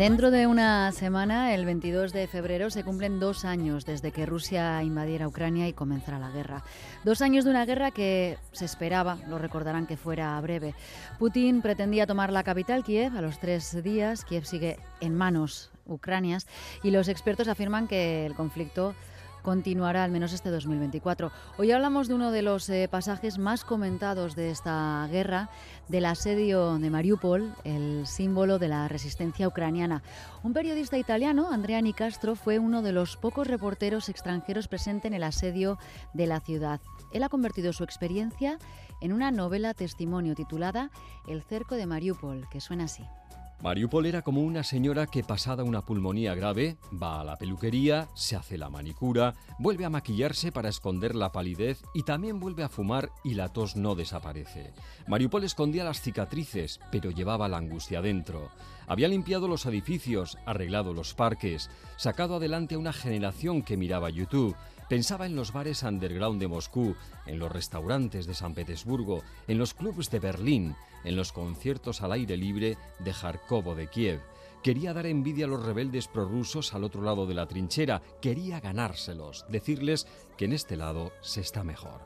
Dentro de una semana, el 22 de febrero, se cumplen dos años desde que Rusia invadiera Ucrania y comenzara la guerra. Dos años de una guerra que se esperaba, lo recordarán que fuera breve. Putin pretendía tomar la capital, Kiev, a los tres días. Kiev sigue en manos ucranias y los expertos afirman que el conflicto continuará al menos este 2024. Hoy hablamos de uno de los eh, pasajes más comentados de esta guerra, del asedio de Mariupol, el símbolo de la resistencia ucraniana. Un periodista italiano, Andrea Nicastro, fue uno de los pocos reporteros extranjeros presentes en el asedio de la ciudad. Él ha convertido su experiencia en una novela testimonio titulada El cerco de Mariupol, que suena así. Mariupol era como una señora que pasada una pulmonía grave va a la peluquería, se hace la manicura, vuelve a maquillarse para esconder la palidez y también vuelve a fumar y la tos no desaparece. Mariupol escondía las cicatrices, pero llevaba la angustia dentro. Había limpiado los edificios, arreglado los parques, sacado adelante a una generación que miraba YouTube, Pensaba en los bares underground de Moscú, en los restaurantes de San Petersburgo, en los clubs de Berlín, en los conciertos al aire libre de Kharkov de Kiev. Quería dar envidia a los rebeldes prorrusos al otro lado de la trinchera, quería ganárselos, decirles que en este lado se está mejor.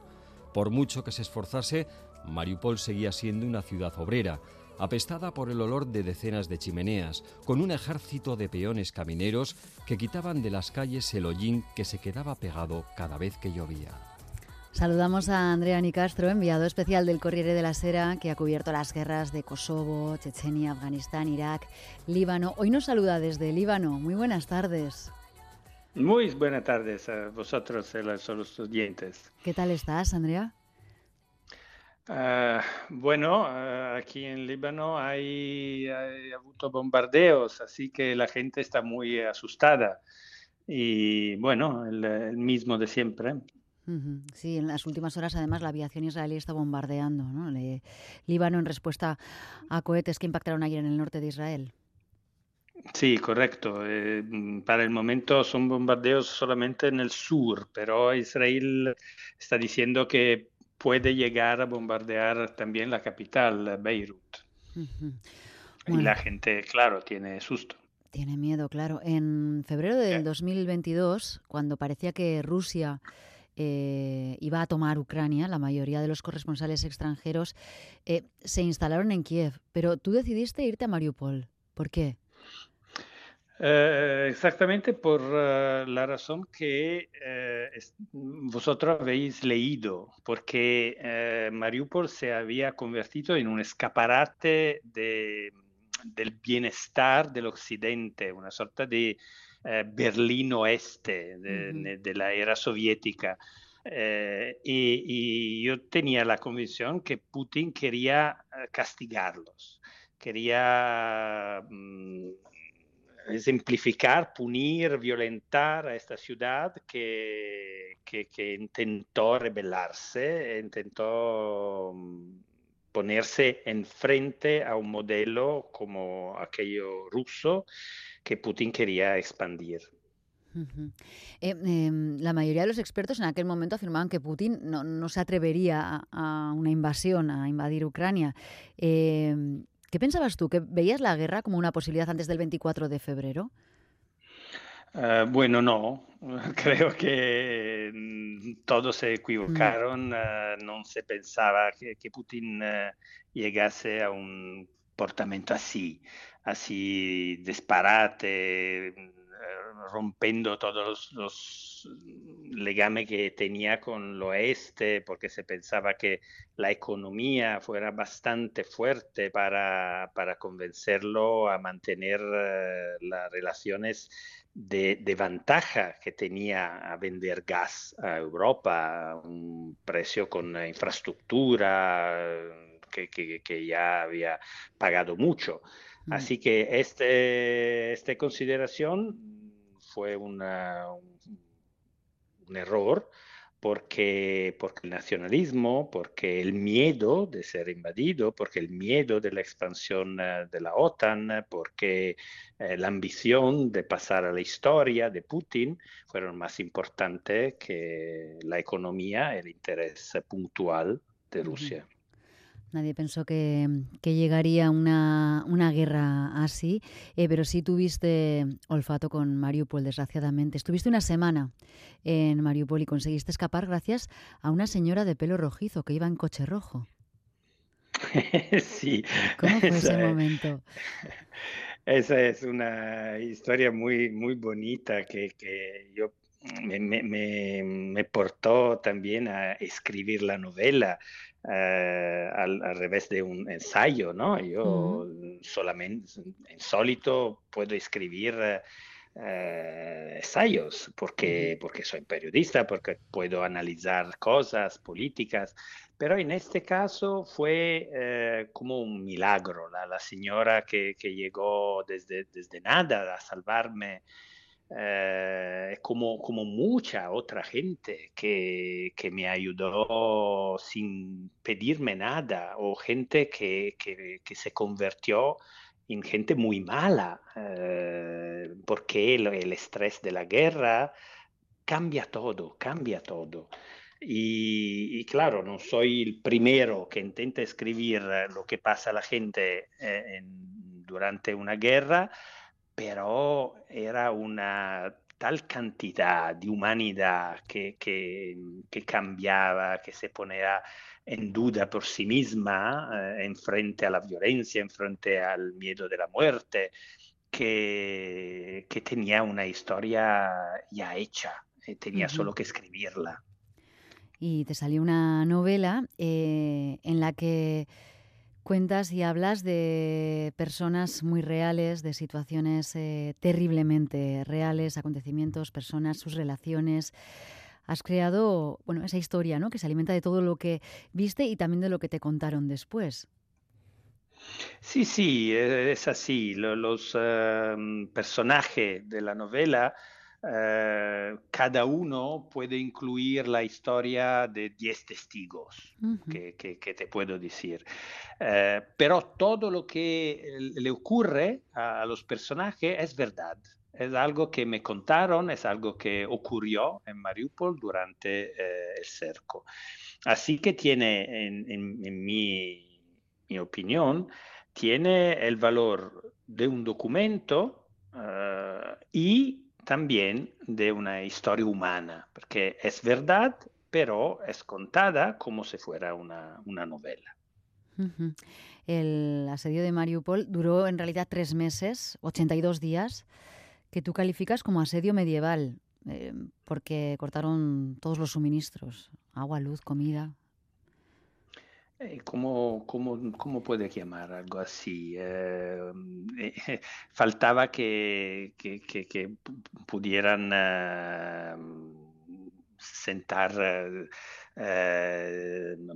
Por mucho que se esforzase, Mariupol seguía siendo una ciudad obrera, apestada por el olor de decenas de chimeneas, con un ejército de peones camineros que quitaban de las calles el hollín que se quedaba pegado cada vez que llovía. Saludamos a Andrea Nicastro, enviado especial del Corriere de la Sera, que ha cubierto las guerras de Kosovo, Chechenia, Afganistán, Irak, Líbano. Hoy nos saluda desde Líbano. Muy buenas tardes. Muy buenas tardes a vosotros, a los oyentes. ¿Qué tal estás, Andrea? Uh, bueno, uh, aquí en Líbano hay, hay habido bombardeos, así que la gente está muy asustada. Y bueno, el, el mismo de siempre. Sí, en las últimas horas además la aviación israelí está bombardeando ¿no? Le, Líbano en respuesta a cohetes que impactaron ayer en el norte de Israel. Sí, correcto. Eh, para el momento son bombardeos solamente en el sur, pero Israel está diciendo que puede llegar a bombardear también la capital, Beirut. Y la gente, claro, tiene susto. Tiene miedo, claro. En febrero del 2022, cuando parecía que Rusia eh, iba a tomar Ucrania, la mayoría de los corresponsales extranjeros eh, se instalaron en Kiev, pero tú decidiste irte a Mariupol. ¿Por qué? Eh, exactamente por uh, la razón que uh, vosotros habéis leído, porque uh, Mariupol se había convertido en un escaparate de, del bienestar del occidente, una sorta de Berlín oeste de, uh -huh. de, la era soviética. Y, y, yo tenía la convicción que Putin quería castigarlos, quería... Um, ejemplificar, punir, violentar a esta ciudad que, que, que intentó rebelarse, intentó mm, ponerse enfrente a un modelo como aquello ruso que Putin quería expandir. Uh -huh. eh, eh, la mayoría de los expertos en aquel momento afirmaban que Putin no, no se atrevería a, a, una invasión, a invadir Ucrania. Eh, ¿Qué pensabas tú? ¿Que veías la guerra como una posibilidad antes del 24 de febrero? Uh, bueno, no. Creo que mm, todos se equivocaron. Mm. Uh, no se pensaba que, que Putin uh, llegase a un comportamiento así, así disparate, rompiendo todos los legames que tenía con el oeste, porque se pensaba que la economía fuera bastante fuerte para, para convencerlo a mantener uh, las relaciones de, ventaja que tenía a vender gas a Europa a un precio con infraestructura que, que, que ya había pagado mucho. Así que este, esta consideración fue una, un, error porque, porque el nacionalismo, porque el miedo de ser invadido, porque el miedo de la expansión uh, de la OTAN, porque uh, la ambición de pasar a la historia de Putin fueron más importantes que la economía, el interés puntual de Rusia. Nadie pensó que, llegaría una, una, guerra así, eh, pero sí tuviste olfato con Mariupol, desgraciadamente. Estuviste una semana en Mariupol y conseguiste escapar gracias a una señora de pelo rojizo que iba en coche rojo. sí. ¿Cómo fue ese momento? Esa es una historia muy, muy bonita que, que yo me, me, me, portó también a escribir la novela eh, al, revés de un ensayo, ¿no? Yo solamente, insólito, puedo escribir eh, ensayos porque, porque soy periodista, porque puedo analizar cosas políticas, pero en este caso fue eh, como un milagro, la, la señora que, que, llegó desde, desde nada a salvarme eh, como, como mucha otra gente que, que, me ayudó sin pedirme nada o gente que, que, que se convirtió en gente muy mala, eh, porque el, el, estrés de la guerra cambia todo, cambia todo. Y, y, claro, no soy el primero que intenta escribir lo que pasa a la gente eh, en, durante una guerra, pero era una tal cantidad de humanidad que, que, que cambiaba, que se ponía en duda por sí misma eh, en frente a la violencia, en frente al miedo de la muerte, que, que tenía una historia ya hecha, eh, tenía uh -huh. solo que escribirla. Y te salió una novela eh, en la que cuentas y hablas de personas muy reales, de situaciones eh, terriblemente reales, acontecimientos, personas, sus relaciones. Has creado, bueno, esa historia, ¿no? Que se alimenta de todo lo que viste y también de lo que te contaron después. Sí, sí, e-, es así. Los uh, personajes de la novela Uh, cada uno puede incluir la historia de 10 testigos, uh -huh. que, que, que, te puedo decir. Uh, pero todo lo que le ocurre a los personajes es verdad. Es algo que me contaron, es algo que ocurrió en Mariupol durante eh, el cerco. Así que tiene, en, en, en mi, mi, opinión, tiene el valor de un documento y también de una historia humana, porque es verdad, pero es contada como si fuera una, una novela. El asedio de Mariupol duró en realidad tres meses, 82 días, que tú calificas como asedio medieval, eh, porque cortaron todos los suministros, agua, luz, comida. Eh, ¿Cómo, cómo, cómo puede llamar algo así? Eh, eh, faltaba que, que, que, que pudieran sentar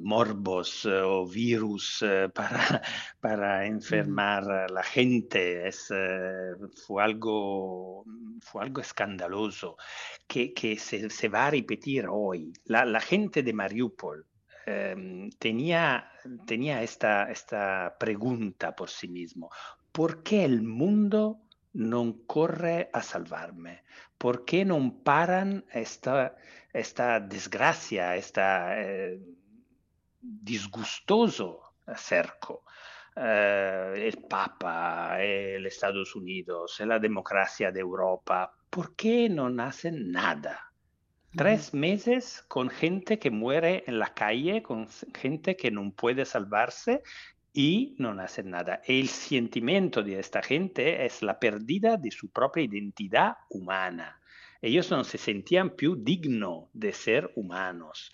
morbos o virus para, para enfermar a la gente. Es, fue, algo, fue algo escandaloso que, que se, se va a repetir hoy. La, la gente de Mariupol eh, tenía, tenía esta, esta pregunta por sí mismo. ¿Por qué el mundo non corre a salvarme? ¿Por qué non paran esta, esta desgracia, esta eh, disgustoso cerco? Eh, el Papa, el Estados Unidos, la democracia de Europa, ¿por qué no hacen nada? Tres meses con gente que muere en la calle, con gente que no puede salvarse y no hacen nada. El sentimiento de esta gente es la pérdida de su propia identidad humana. Ellos no se sentían più dignos de ser humanos.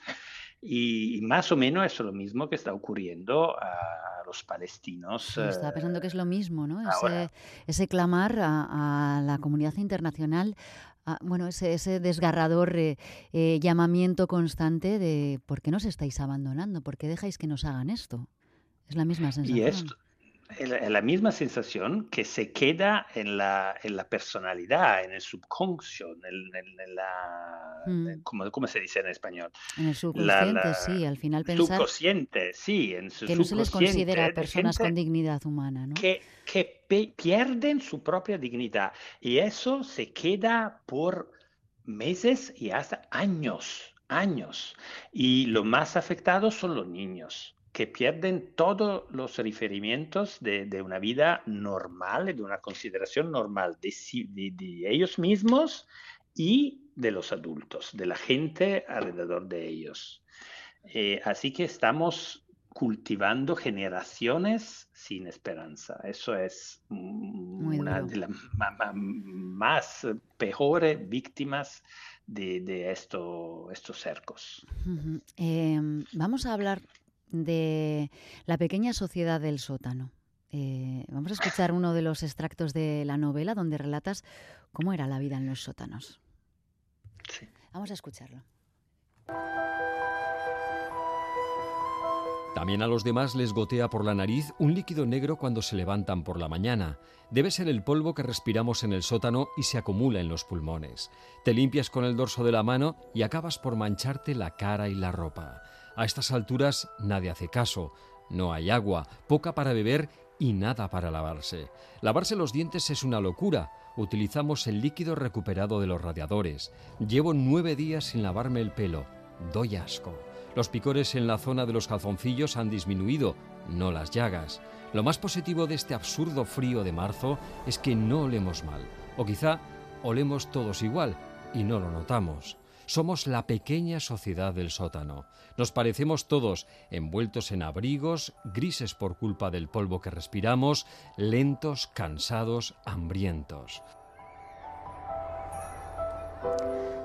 Y más o menos es lo mismo que está ocurriendo a los palestinos. Sí, estaba pensando que es lo mismo, ¿no? Ese, ese clamar a, a, la comunidad internacional Ah, bueno, ese, ese desgarrador eh, eh, llamamiento constante de ¿por qué nos estáis abandonando? ¿Por qué dejáis que nos hagan esto? Es la misma sensación. Y esto, es la misma sensación que se queda en la, en la personalidad, en el subconscio, en, en, en la... Mm. ¿cómo, ¿cómo, se dice en español? En el subconsciente, la, la, sí, al final pensar... Subconsciente, sí, en su Que no se les considera personas con dignidad humana, ¿no? Que, que pierden su propia dignidad y eso se queda por meses y hasta años, años. Y lo más afectados son los niños que pierden todos los referimientos de, de, una vida normal, de una consideración normal de, de, de, ellos mismos y de los adultos, de la gente alrededor de ellos. Eh, así que estamos cultivando generaciones sin esperanza. Eso es Muy una duro. de las más peores víctimas de, de esto, estos cercos. Uh -huh. eh, vamos a hablar de la pequeña sociedad del sótano. Eh, vamos a escuchar uno de los extractos de la novela donde relatas cómo era la vida en los sótanos. Sí. Vamos a escucharlo. También a los demás les gotea por la nariz un líquido negro cuando se levantan por la mañana. Debe ser el polvo que respiramos en el sótano y se acumula en los pulmones. Te limpias con el dorso de la mano y acabas por mancharte la cara y la ropa. A estas alturas nadie hace caso. No hay agua, poca para beber y nada para lavarse. Lavarse los dientes es una locura. Utilizamos el líquido recuperado de los radiadores. Llevo nueve días sin lavarme el pelo. Doy asco. Los picores en la zona de los calzoncillos han disminuido, no las llagas. Lo más positivo de este absurdo frío de marzo es que no olemos mal. O quizá olemos todos igual y no lo notamos. Somos la pequeña sociedad del sótano. Nos parecemos todos, envueltos en abrigos, grises por culpa del polvo que respiramos, lentos, cansados, hambrientos.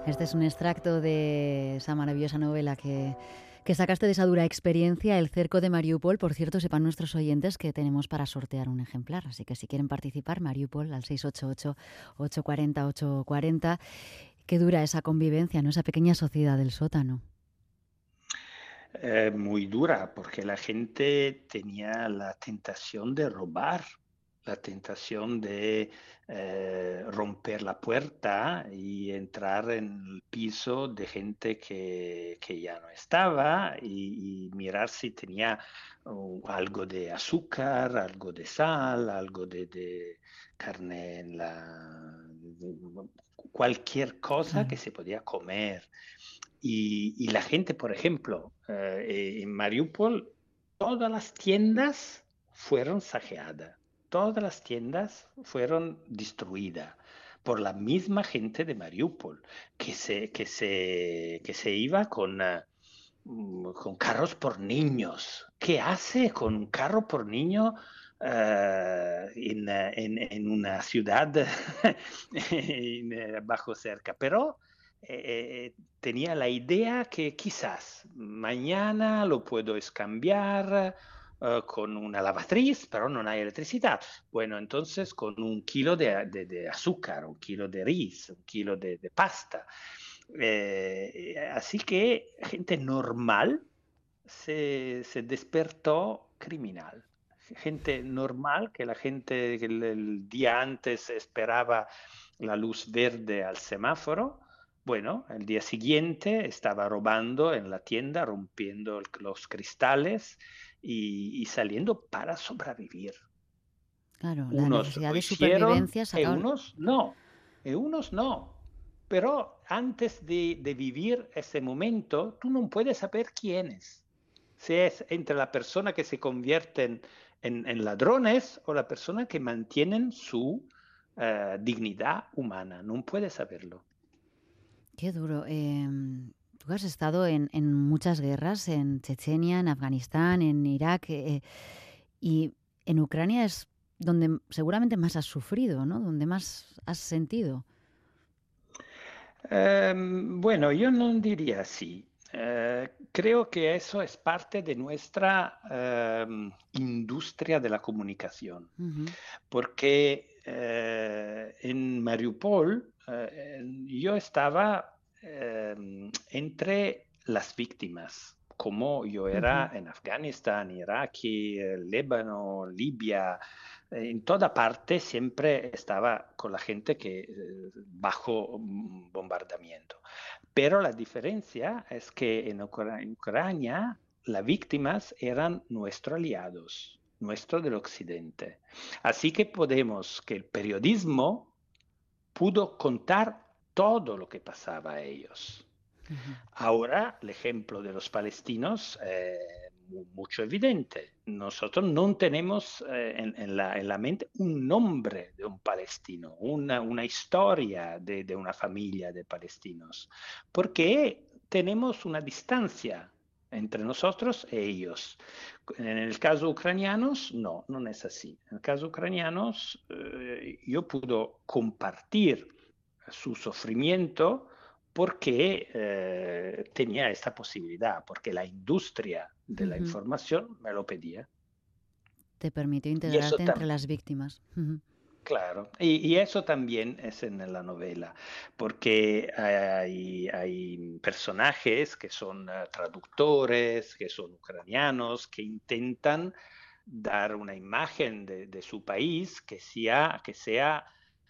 Este es un extracto de esa maravillosa novela que, sacaste de esa dura experiencia, El cerco de Mariupol. Por cierto, sepan nuestros oyentes que tenemos para sortear un ejemplar. Así que si quieren participar, Mariupol al 688-840-840. Qué dura esa convivencia, ¿no? Esa pequeña sociedad del sótano. Eh, muy dura, porque la gente tenía la tentación de robar, la tentación de eh, romper la puerta y entrar en el piso de gente que, ya no estaba y, y, mirar si tenía uh, algo de azúcar, algo de sal, algo de, de carne en la cualquier cosa que se podía comer. Y, y la gente, por ejemplo, eh, en Mariupol, todas las tiendas fueron saqueadas, todas las tiendas fueron destruidas por la misma gente de Mariupol, que se, que se, que se iba con, uh, con carros por niños. ¿Qué hace con un carro por niño? Uh, en, en, en, una ciudad eh, bajo cerca, pero eh, tenía la idea que quizás mañana lo puedo escambiar uh, con una lavatriz, pero no hay electricidad. Bueno, entonces con un kilo de, de, azúcar, un kilo de riz, un kilo de, pasta. Eh, así que gente normal se, se despertó criminal gente normal, que la gente que el, el, día antes esperaba la luz verde al semáforo, bueno, el día siguiente estaba robando en la tienda, rompiendo los cristales y, y saliendo para sobrevivir. Claro, la unos necesidad de supervivencia y unos no, y unos no. Pero antes de, de vivir ese momento, tú no puedes saber quién es. Si es entre la persona que se convierte en en, en, ladrones o la persona que mantienen su uh, dignidad humana. No puede saberlo. Qué duro. Eh, tú has estado en, en, muchas guerras, en Chechenia, en Afganistán, en Irak, eh, y en Ucrania es donde seguramente más has sufrido, ¿no? Donde más has sentido. Um, bueno, yo no diría así. Uh, creo que eso es parte de nuestra uh, industria de la comunicación, uh -huh. porque uh, en Mariupol yo estaba entre las víctimas, como yo era en Afganistán, Irak, Líbano, Libia, en toda parte siempre estaba con la gente que bajo bombardamiento. Pero la diferencia es que en, Ucra en Ucrania las víctimas eran nuestros aliados, nuestros del occidente. Así que podemos que el periodismo pudo contar todo lo que pasaba a ellos. Uh -huh. Ahora el ejemplo de los palestinos es mucho evidente. Nosotros no tenemos eh, en, la, mente un nombre de un palestino, una, historia de, de, una familia de palestinos, porque tenemos una distancia entre nosotros e ellos. En el caso ucranianos, no, no es así. En el caso ucranianos, eh, yo puedo compartir su sufrimiento porque eh, tenía esta posibilidad, porque la industria de la información me lo pedía. Te permitió integrarte entre las víctimas. Claro, y, eso también es en la novela, porque hay, personajes que son eh, traductores, que son ucranianos, que intentan dar una imagen de, su país que sea, que sea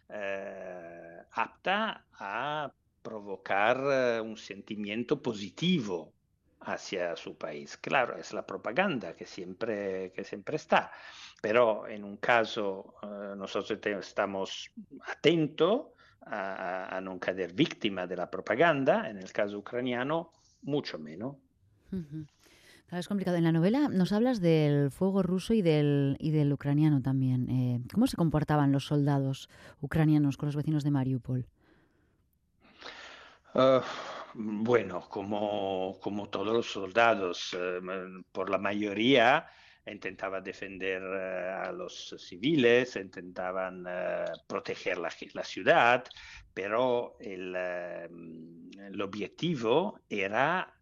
eh, apta a provocar eh, un sentimiento positivo hacia su país. Claro, es la propaganda que siempre, que siempre está, pero en un caso uh, nosotros estamos atentos a, a, no caer víctima de la propaganda, en el caso ucraniano mucho menos. es complicado. En la novela nos hablas del fuego ruso y del, y del ucraniano también. Eh, ¿Cómo se comportaban los soldados ucranianos con los vecinos de Mariupol? Uh, bueno, como, como, todos los soldados, eh, por la mayoría intentaban defender eh, a los civiles, intentaban eh, proteger la, la, ciudad, pero el, el objetivo era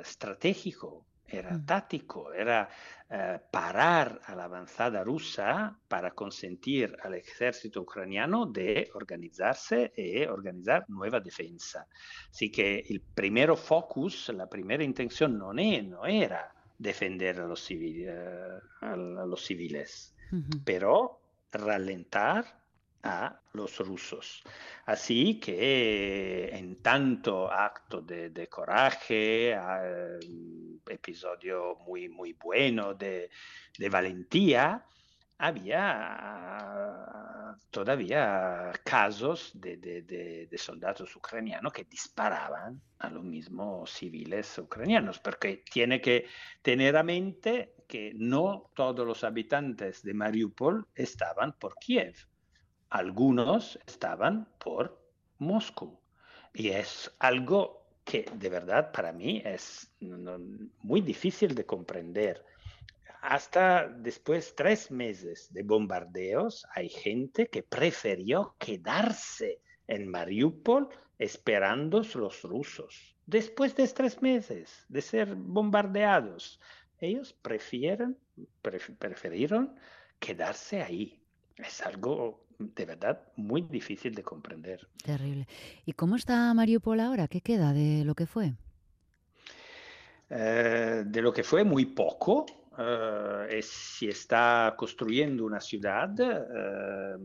estratégico, era mm. táctico, era eh, parar a la avanzada rusa para consentir al ejército ucraniano de organizarse y organizar nueva defensa. Así que el primer focus, la primera intención no, no era defender a los, eh, a los civiles, pero ralentar a los rusos. Así que en tanto acto de, coraje, episodio muy, muy bueno de, valentía, había todavía casos de, soldados ucranianos que disparaban a los mismos civiles ucranianos, porque tiene que tener a mente que no todos los habitantes de Mariupol estaban por Kiev algunos estaban por Moscú. Y es algo que de verdad para mí es muy difícil de comprender. Hasta después de tres meses de bombardeos, hay gente que prefirió quedarse en Mariupol esperando los rusos. Después de tres meses de ser bombardeados, ellos prefirieron quedarse ahí. Es algo de verdad muy difícil de comprender. Terrible. ¿Y cómo está Mariupol ahora? ¿Qué queda de lo que fue? Eh, de lo que fue muy poco. Eh, si está construyendo una ciudad eh,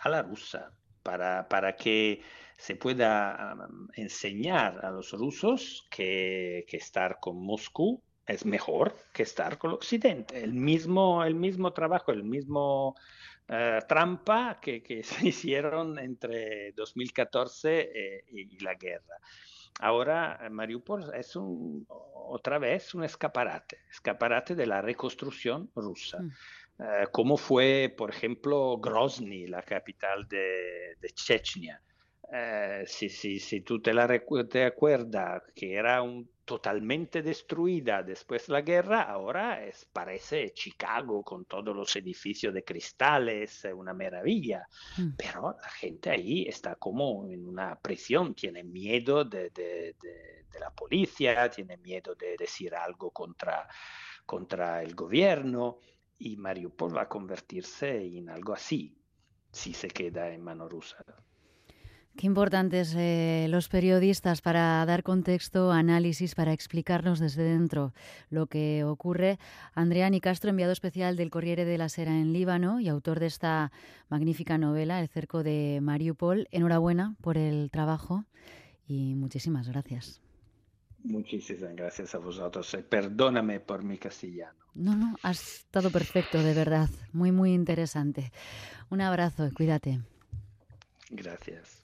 a la rusa para, para que se pueda um, enseñar a los rusos que, que estar con Moscú es mejor que estar con el Occidente. El mismo, el mismo trabajo, el mismo eh, trampa que, se hicieron entre 2014 eh, y, la guerra. Ahora eh, Mariupol es un, otra vez un escaparate, escaparate de la reconstrucción rusa. Mm. como fue, por ejemplo, Grozny, la capital de, de Chechnya. Si, si, si, tú te, la te acuerdas que era un totalmente destruida después de la guerra, ahora es, parece Chicago con todos los edificios de cristales, una maravilla, mm. pero la gente ahí está como en una prisión, tiene miedo de, de, de, la policía, tiene miedo de decir algo contra, contra el gobierno y Mariupol va a convertirse en algo así si se queda en mano rusa. Qué importantes eh, los periodistas para dar contexto, análisis, para explicarnos desde dentro lo que ocurre. Andrea Castro, enviado especial del Corriere de la Sera en Líbano y autor de esta magnífica novela, El cerco de Mariupol. Enhorabuena por el trabajo y muchísimas gracias. Muchísimas gracias a vosotros. Eh, perdóname por mi castellano. No, no, has estado perfecto, de verdad. Muy, muy interesante. Un abrazo y cuídate. Gracias.